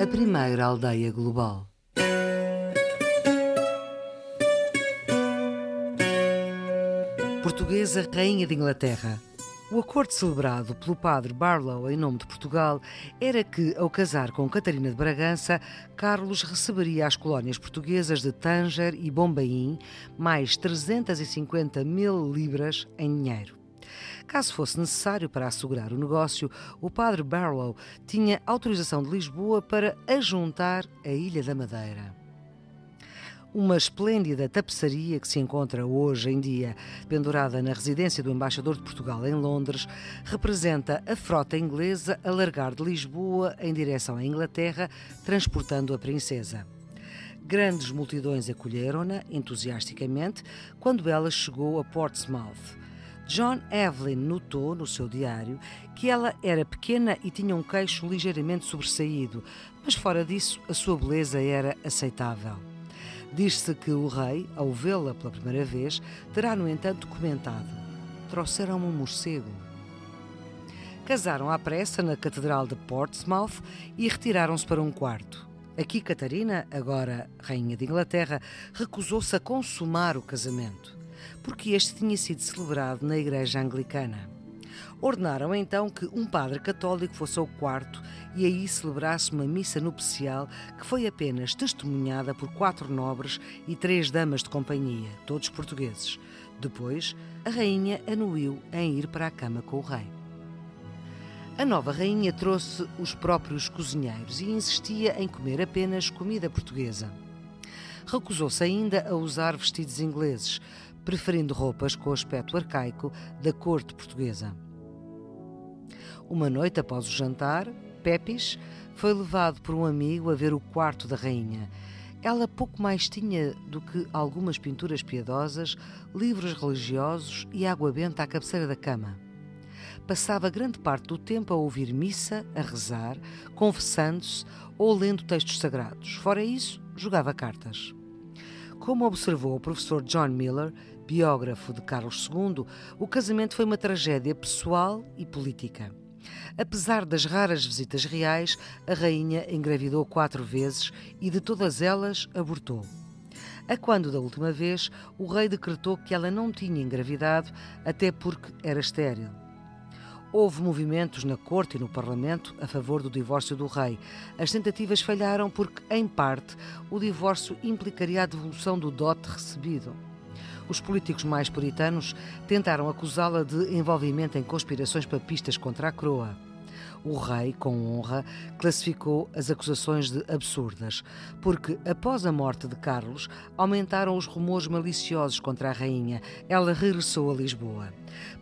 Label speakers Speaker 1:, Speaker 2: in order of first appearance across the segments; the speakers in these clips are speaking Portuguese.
Speaker 1: a primeira aldeia global. Portuguesa Rainha de Inglaterra. O acordo celebrado pelo padre Barlow em nome de Portugal era que, ao casar com Catarina de Bragança, Carlos receberia as colónias portuguesas de Tanger e Bombaim mais 350 mil libras em dinheiro. Caso fosse necessário para assegurar o negócio, o padre Barlow tinha autorização de Lisboa para ajuntar a Ilha da Madeira. Uma esplêndida tapeçaria que se encontra hoje em dia pendurada na residência do embaixador de Portugal em Londres representa a frota inglesa a largar de Lisboa em direção à Inglaterra, transportando a princesa. Grandes multidões acolheram-na entusiasticamente quando ela chegou a Portsmouth. John Evelyn notou no seu diário que ela era pequena e tinha um queixo ligeiramente sobressaído, mas fora disso a sua beleza era aceitável. Diz-se que o rei, ao vê-la pela primeira vez, terá, no entanto, comentado: Trouxeram-me um morcego. Casaram à pressa na Catedral de Portsmouth e retiraram-se para um quarto. Aqui, Catarina, agora Rainha de Inglaterra, recusou-se a consumar o casamento porque este tinha sido celebrado na Igreja Anglicana. Ordenaram então que um padre católico fosse ao quarto e aí celebrasse uma missa nupcial que foi apenas testemunhada por quatro nobres e três damas de companhia, todos portugueses. Depois, a rainha anuiu em ir para a cama com o rei. A nova rainha trouxe os próprios cozinheiros e insistia em comer apenas comida portuguesa. Recusou-se ainda a usar vestidos ingleses, preferindo roupas com aspecto arcaico da corte portuguesa. Uma noite após o jantar, Pepis foi levado por um amigo a ver o quarto da rainha. Ela pouco mais tinha do que algumas pinturas piedosas, livros religiosos e água benta à cabeceira da cama. Passava grande parte do tempo a ouvir missa, a rezar, confessando-se ou lendo textos sagrados. Fora isso, jogava cartas. Como observou o professor John Miller, biógrafo de Carlos II, o casamento foi uma tragédia pessoal e política. Apesar das raras visitas reais, a rainha engravidou quatro vezes e de todas elas abortou. A quando da última vez, o rei decretou que ela não tinha engravidado, até porque era estéril. Houve movimentos na corte e no parlamento a favor do divórcio do rei. As tentativas falharam porque, em parte, o divórcio implicaria a devolução do dote recebido. Os políticos mais puritanos tentaram acusá-la de envolvimento em conspirações papistas contra a coroa. O rei, com honra, classificou as acusações de absurdas, porque após a morte de Carlos aumentaram os rumores maliciosos contra a rainha. Ela regressou a Lisboa.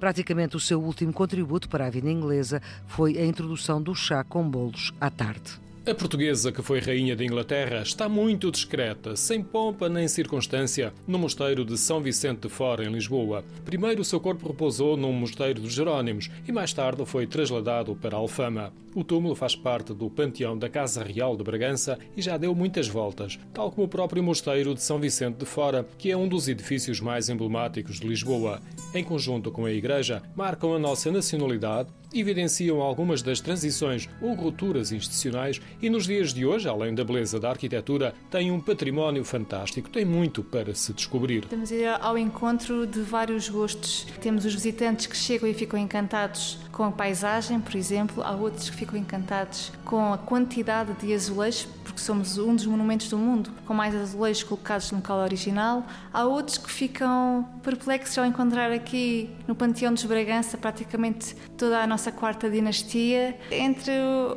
Speaker 1: Praticamente o seu último contributo para a vida inglesa foi a introdução do chá com bolos à tarde.
Speaker 2: A portuguesa que foi rainha de Inglaterra está muito discreta, sem pompa nem circunstância, no mosteiro de São Vicente de Fora, em Lisboa. Primeiro o seu corpo repousou num mosteiro dos Jerónimos e mais tarde foi trasladado para Alfama. O túmulo faz parte do panteão da Casa Real de Bragança e já deu muitas voltas, tal como o próprio mosteiro de São Vicente de Fora, que é um dos edifícios mais emblemáticos de Lisboa. Em conjunto com a igreja, marcam a nossa nacionalidade evidenciam algumas das transições ou rupturas institucionais e nos dias de hoje, além da beleza da arquitetura, tem um património fantástico, tem muito para se descobrir.
Speaker 3: Estamos a ir ao encontro de vários gostos. Temos os visitantes que chegam e ficam encantados com a paisagem, por exemplo, há outros que ficam encantados com a quantidade de azulejos, porque somos um dos monumentos do mundo com mais azulejos colocados no local original. Há outros que ficam perplexos ao encontrar aqui no Panteão dos Bragança praticamente toda a nossa quarta dinastia. Entre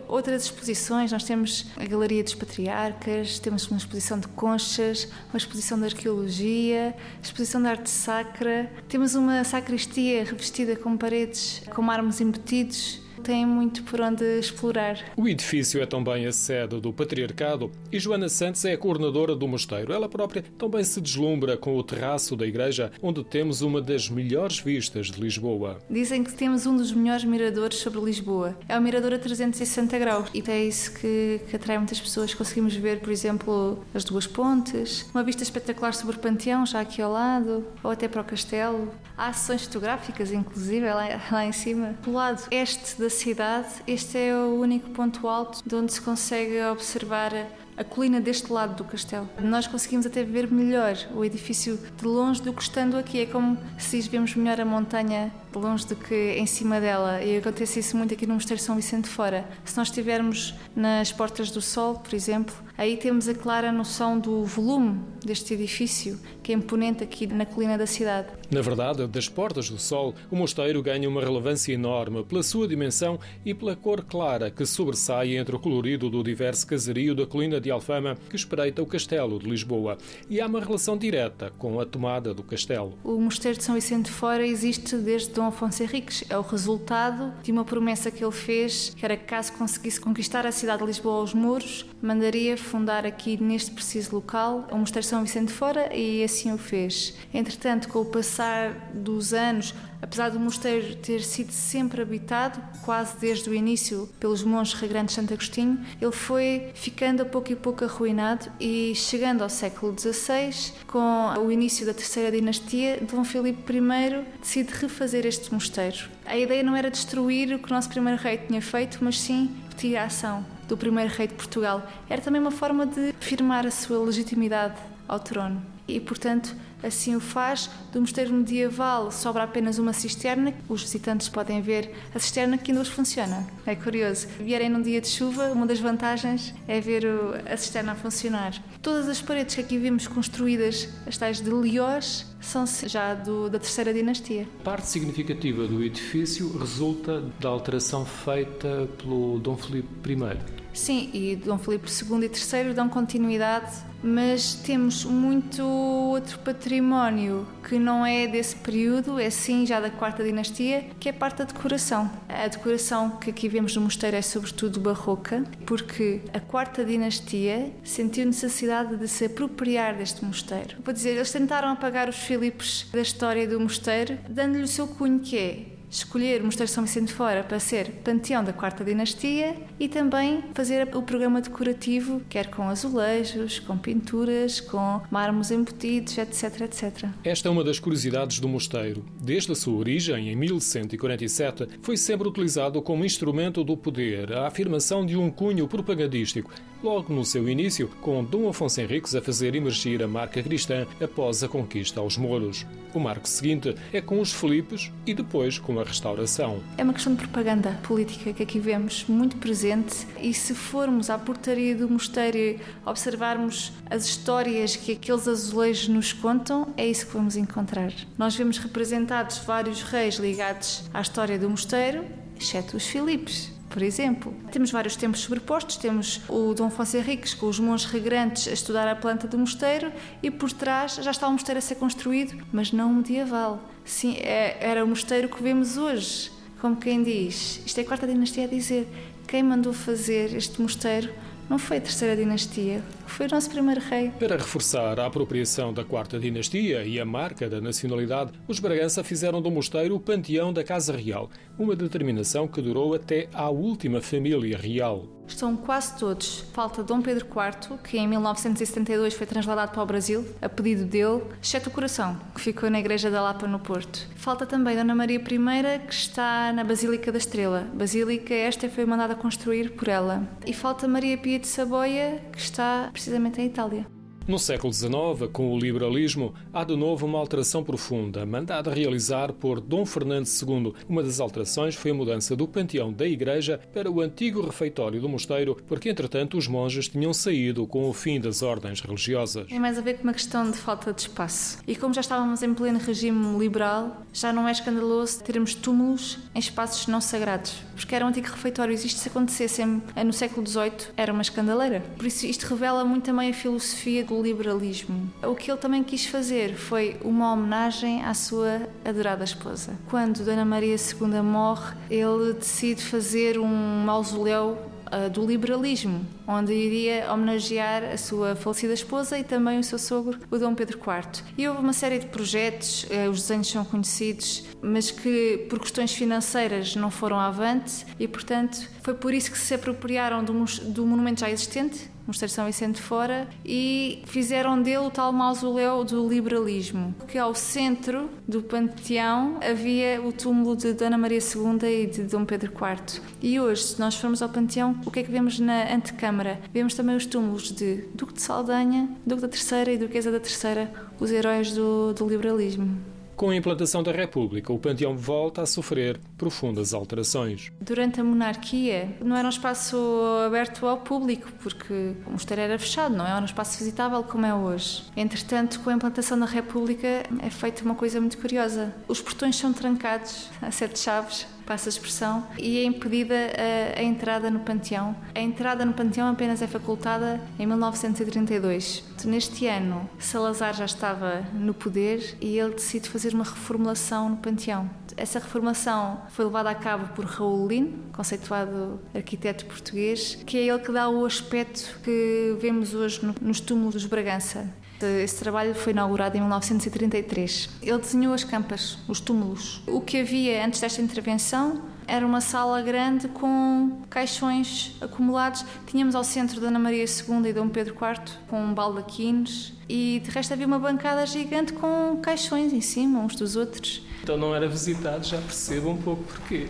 Speaker 3: outras exposições, nós temos a Galeria dos Patriarcas, temos uma exposição de conchas, uma exposição de arqueologia, exposição de arte sacra, temos uma sacristia revestida com paredes com mármores embutidos tem muito por onde explorar.
Speaker 2: O edifício é também a sede do Patriarcado e Joana Santos é a coordenadora do mosteiro. Ela própria também se deslumbra com o terraço da igreja, onde temos uma das melhores vistas de Lisboa.
Speaker 3: Dizem que temos um dos melhores miradores sobre Lisboa. É o mirador a 360 graus e é isso que, que atrai muitas pessoas. Conseguimos ver, por exemplo, as duas pontes, uma vista espetacular sobre o Panteão, já aqui ao lado, ou até para o castelo. Há sessões fotográficas, inclusive, lá, lá em cima. Do lado este da da cidade, este é o único ponto alto de onde se consegue observar a colina deste lado do castelo. Nós conseguimos até ver melhor o edifício de longe do que estando aqui. É como se vemos melhor a montanha longe do que em cima dela. E acontece isso muito aqui no Mosteiro São Vicente de Fora. Se nós estivermos nas Portas do Sol, por exemplo, aí temos a clara noção do volume deste edifício, que é imponente aqui na colina da cidade.
Speaker 2: Na verdade, das Portas do Sol, o mosteiro ganha uma relevância enorme pela sua dimensão e pela cor clara que sobressai entre o colorido do diverso casario da colina de Alfama que espreita o Castelo de Lisboa. E há uma relação direta com a tomada do castelo.
Speaker 3: O Mosteiro de São Vicente de Fora existe desde Dom Afonso Henriques. É o resultado de uma promessa que ele fez, que era que caso conseguisse conquistar a cidade de Lisboa aos muros, mandaria fundar aqui neste preciso local o Mosteiro São Vicente Fora e assim o fez. Entretanto, com o passar dos anos, Apesar do mosteiro ter sido sempre habitado, quase desde o início, pelos monges regrantes de Santo Agostinho, ele foi ficando a pouco e pouco arruinado e chegando ao século XVI, com o início da terceira dinastia, Dom Filipe I decide refazer este mosteiro. A ideia não era destruir o que o nosso primeiro rei tinha feito, mas sim repetir a ação do primeiro rei de Portugal. Era também uma forma de afirmar a sua legitimidade ao trono. E, portanto, assim o faz. Do mosteiro medieval sobra apenas uma cisterna. Os visitantes podem ver a cisterna que ainda hoje funciona. É curioso. Vierem num dia de chuva, uma das vantagens é ver a cisterna a funcionar. Todas as paredes que aqui vemos construídas, as tais de Liós, são já do, da terceira dinastia.
Speaker 2: Parte significativa do edifício resulta da alteração feita pelo Dom Filipe I.
Speaker 3: Sim, e Dom Filipe II e III dão continuidade, mas temos muito outro património que não é desse período, é sim já da quarta dinastia, que é parte da decoração. A decoração que aqui vemos no mosteiro é sobretudo barroca, porque a quarta dinastia sentiu necessidade de se apropriar deste mosteiro. Vou dizer, eles tentaram apagar os Filipes da história do mosteiro, dando-lhe o seu cunho que é escolher o Mosteiro São Vicente Fora para ser panteão da quarta dinastia e também fazer o programa decorativo, quer com azulejos, com pinturas, com mármores embutidos, etc, etc.
Speaker 2: Esta é uma das curiosidades do mosteiro. Desde a sua origem, em 1147, foi sempre utilizado como instrumento do poder, a afirmação de um cunho propagandístico, logo no seu início, com Dom Afonso Henriques a fazer emergir a marca cristã após a conquista aos mouros. O marco seguinte é com os Filipes e depois com a restauração.
Speaker 3: É uma questão de propaganda política que aqui vemos muito presente e se formos à portaria do mosteiro observarmos as histórias que aqueles azulejos nos contam, é isso que vamos encontrar. Nós vemos representados vários reis ligados à história do mosteiro, exceto os Filipes por exemplo. Temos vários tempos sobrepostos, temos o Dom Afonso Henriques com os monges regrantes a estudar a planta do mosteiro e por trás já está o mosteiro a ser construído, mas não medieval. Sim, é, era o mosteiro que vemos hoje. Como quem diz, isto é a quarta dinastia a dizer, quem mandou fazer este mosteiro não foi a terceira dinastia, foi o nosso primeiro rei.
Speaker 2: Para reforçar a apropriação da quarta dinastia e a marca da nacionalidade, os Bragança fizeram do mosteiro o panteão da Casa Real, uma determinação que durou até à última família real.
Speaker 3: Estão quase todos. Falta Dom Pedro IV, que em 1972 foi transladado para o Brasil, a pedido dele, exceto o coração, que ficou na Igreja da Lapa no Porto. Falta também Dona Maria I, que está na Basílica da Estrela. Basílica esta foi mandada construir por ela. E falta Maria Pia de Saboia, que está precisamente em Itália.
Speaker 2: No século XIX, com o liberalismo, há de novo uma alteração profunda, mandada realizar por Dom Fernando II. Uma das alterações foi a mudança do panteão da igreja para o antigo refeitório do mosteiro, porque entretanto os monges tinham saído com o fim das ordens religiosas.
Speaker 3: Tem mais a ver com uma questão de falta de espaço. E como já estávamos em pleno regime liberal, já não é escandaloso termos túmulos em espaços não sagrados, porque era um antigo refeitório. Isto se acontecesse no século XVIII, era uma escandaleira. Por isso isto revela muito também a filosofia liberalismo. O que ele também quis fazer foi uma homenagem à sua adorada esposa. Quando Dona Maria II morre, ele decide fazer um mausoléu uh, do liberalismo, onde iria homenagear a sua falecida esposa e também o seu sogro, o Dom Pedro IV. E houve uma série de projetos, eh, os desenhos são conhecidos, mas que por questões financeiras não foram avante e, portanto, foi por isso que se apropriaram do, do monumento já existente, Mosteiro São Vicente Fora, e fizeram dele o tal mausoléu do liberalismo, que ao centro do panteão havia o túmulo de Dona Maria II e de Dom Pedro IV. E hoje, se nós formos ao panteão, o que é que vemos na antecâmara? Vemos também os túmulos de Duque de Saldanha, Duque da Terceira e Duquesa da Terceira, os heróis do, do liberalismo.
Speaker 2: Com a implantação da República, o panteão volta a sofrer profundas alterações.
Speaker 3: Durante a monarquia, não era um espaço aberto ao público, porque o mosteiro era fechado, não era um espaço visitável como é hoje. Entretanto, com a implantação da República, é feita uma coisa muito curiosa. Os portões são trancados a sete chaves passa a expressão, e é impedida a, a, entrada no panteão. A entrada no panteão apenas é facultada em 1932. Neste ano, Salazar já estava no poder e ele decide fazer uma reformulação no panteão. Essa reformulação foi levada a cabo por Raul Lin, conceituado arquiteto português, que é ele que dá o aspecto que vemos hoje nos túmulos dos Bragança. Esse trabalho foi inaugurado em 1933. Ele desenhou as campas, os túmulos. O que havia antes desta intervenção era uma sala grande com caixões acumulados. Tínhamos ao centro Dona Maria II e Dom Pedro IV com baldaquines e de resto havia uma bancada gigante com caixões em cima uns dos outros.
Speaker 2: Então não era visitado, já percebo um pouco porquê.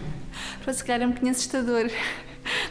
Speaker 3: Para se calhar é um bocadinho assustador.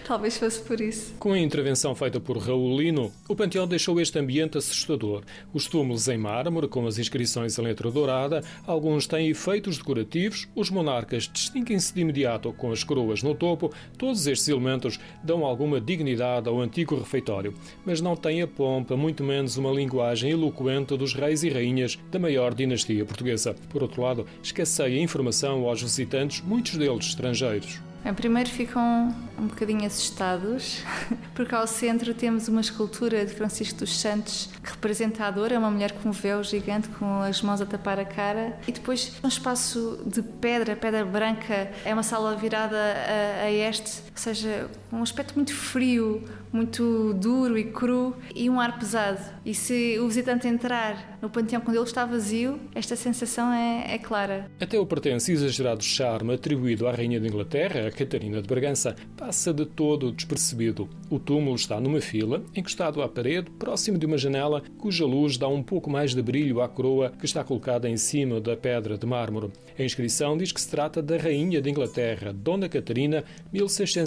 Speaker 3: Talvez fosse por isso.
Speaker 2: Com a intervenção feita por Raul Lino, o panteão deixou este ambiente assustador. Os túmulos em mármore, com as inscrições em letra dourada, alguns têm efeitos decorativos, os monarcas distinguem-se de imediato com as coroas no topo. Todos estes elementos dão alguma dignidade ao antigo refeitório, mas não têm a pompa, muito menos uma linguagem eloquente dos reis e rainhas da maior dinastia portuguesa. Por outro lado, escasseia informação aos visitantes, muitos deles estrangeiros.
Speaker 3: Bem, primeiro ficam um bocadinho assustados, porque ao centro temos uma escultura de Francisco dos Santos que representa a dor, é uma mulher com um véu gigante, com as mãos a tapar a cara, e depois um espaço de pedra, pedra branca, é uma sala virada a, a este, seja, um aspecto muito frio, muito duro e cru e um ar pesado. E se o visitante entrar no panteão quando ele está vazio, esta sensação é, é clara.
Speaker 2: Até o pertence exagerado charme atribuído à Rainha de Inglaterra, Catarina de Bragança, passa de todo despercebido. O túmulo está numa fila, encostado à parede, próximo de uma janela cuja luz dá um pouco mais de brilho à coroa que está colocada em cima da pedra de mármore. A inscrição diz que se trata da Rainha de Inglaterra, Dona Catarina,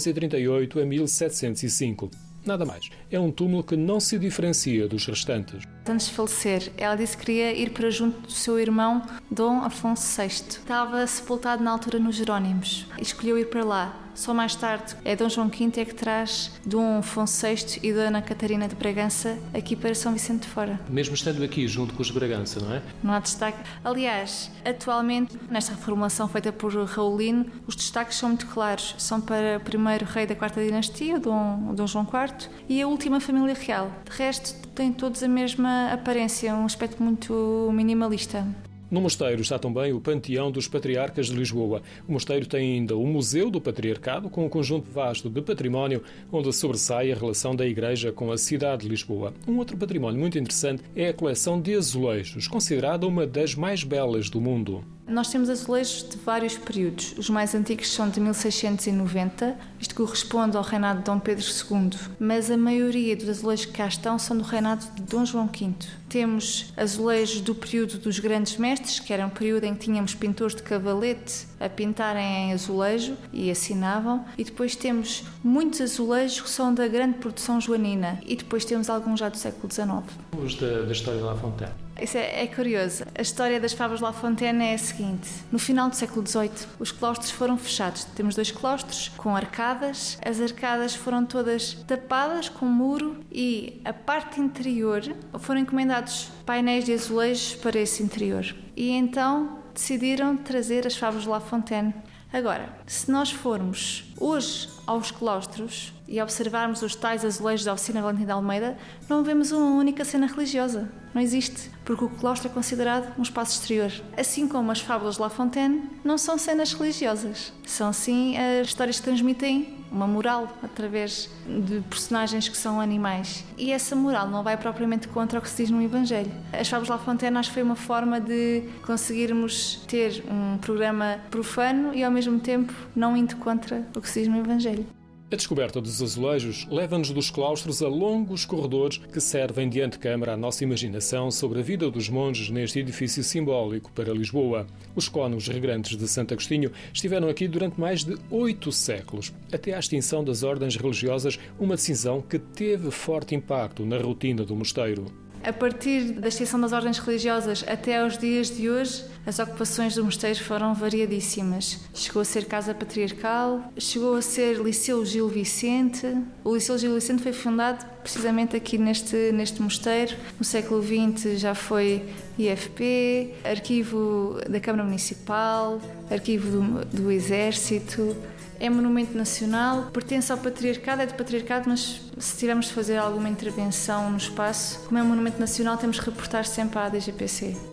Speaker 2: 1638 a 1705. Nada mais. É um túmulo que não se diferencia dos restantes.
Speaker 3: Antes de falecer, ela disse que queria ir para junto do seu irmão Dom Afonso VI. Estava sepultado na altura nos Jerónimos escolheu ir para lá. Só mais tarde é Dom João V é que traz Dom Afonso VI e Dona Catarina de Bragança aqui para São Vicente de Fora.
Speaker 2: Mesmo estando aqui junto com os Bragança, não é?
Speaker 3: Não há destaque. Aliás, atualmente, nesta reformulação feita por Raulino, os destaques são muito claros. São para o primeiro rei da quarta dinastia, Dom, Dom João IV, e a última família real. De resto, têm todos a mesma aparência, um aspecto muito minimalista.
Speaker 2: No mosteiro está também o Panteão dos Patriarcas de Lisboa. O mosteiro tem ainda o Museu do Patriarcado, com um conjunto vasto de património, onde sobressai a relação da Igreja com a cidade de Lisboa. Um outro património muito interessante é a coleção de azulejos, considerada uma das mais belas do mundo.
Speaker 3: Nós temos azulejos de vários períodos. Os mais antigos são de 1690, isto corresponde ao reinado de Dom Pedro II, mas a maioria dos azulejos que cá estão são do reinado de Dom João V. Temos azulejos do período dos grandes mestres, que era um período em que tínhamos pintores de cavalete a pintarem em azulejo e assinavam, e depois temos muitos azulejos que são da grande produção joanina, e depois temos alguns já do século XIX.
Speaker 2: Os da, da história de La Fontaine.
Speaker 3: Isso é, é, curioso. A história das favas La Fontaine é a seguinte: no final do século XVIII, os claustros foram fechados. Temos dois claustros com arcadas. As arcadas foram todas tapadas com muro e a parte interior foram encomendados painéis de azulejos para esse interior. E então decidiram trazer as favas de La Fontaine. Agora, se nós formos hoje aos claustros, e observarmos os tais azulejos da oficina Valentim de Almeida, não vemos uma única cena religiosa. Não existe, porque o claustro é considerado um espaço exterior. Assim como as fábulas de La Fontaine não são cenas religiosas, são sim as histórias que transmitem uma moral através de personagens que são animais. E essa moral não vai propriamente contra o que se diz no Evangelho. As Fábulas La Fontaine acho que foi uma forma de conseguirmos ter um programa profano e ao mesmo tempo não indo contra o que se diz no Evangelho.
Speaker 2: A descoberta dos azulejos leva-nos dos claustros a longos corredores que servem de antecâmara à nossa imaginação sobre a vida dos monges neste edifício simbólico para Lisboa. Os cônegos regrantes de Santo Agostinho estiveram aqui durante mais de oito séculos, até à extinção das ordens religiosas, uma decisão que teve forte impacto na rotina do mosteiro.
Speaker 3: A partir da extinção das ordens religiosas até aos dias de hoje, as ocupações do mosteiro foram variadíssimas. Chegou a ser casa patriarcal, chegou a ser Liceu Gil Vicente. O Liceu Gil Vicente foi fundado precisamente aqui neste, neste mosteiro. No século XX já foi IFP, arquivo da Câmara Municipal, arquivo do, do Exército é monumento nacional, pertence ao patriarcado, é do patriarcado, mas se tivermos de fazer alguma intervenção no espaço, como é um monumento nacional, temos que reportar sempre à DGPC.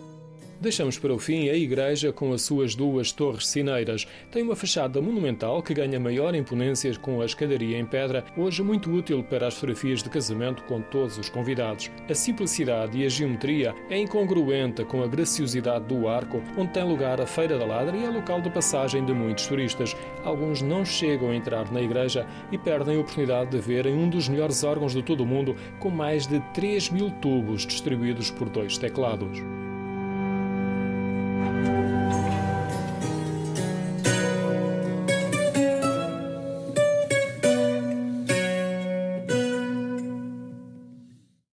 Speaker 2: Deixamos para o fim a igreja com as suas duas torres sineiras. Tem uma fachada monumental que ganha maior imponência com a escadaria em pedra, hoje muito útil para as fotografias de casamento com todos os convidados. A simplicidade e a geometria é incongruente com a graciosidade do arco, onde tem lugar a Feira da Ladra e é local de passagem de muitos turistas. Alguns não chegam a entrar na igreja e perdem a oportunidade de verem um dos melhores órgãos de todo o mundo, com mais de 3 mil tubos distribuídos por dois teclados.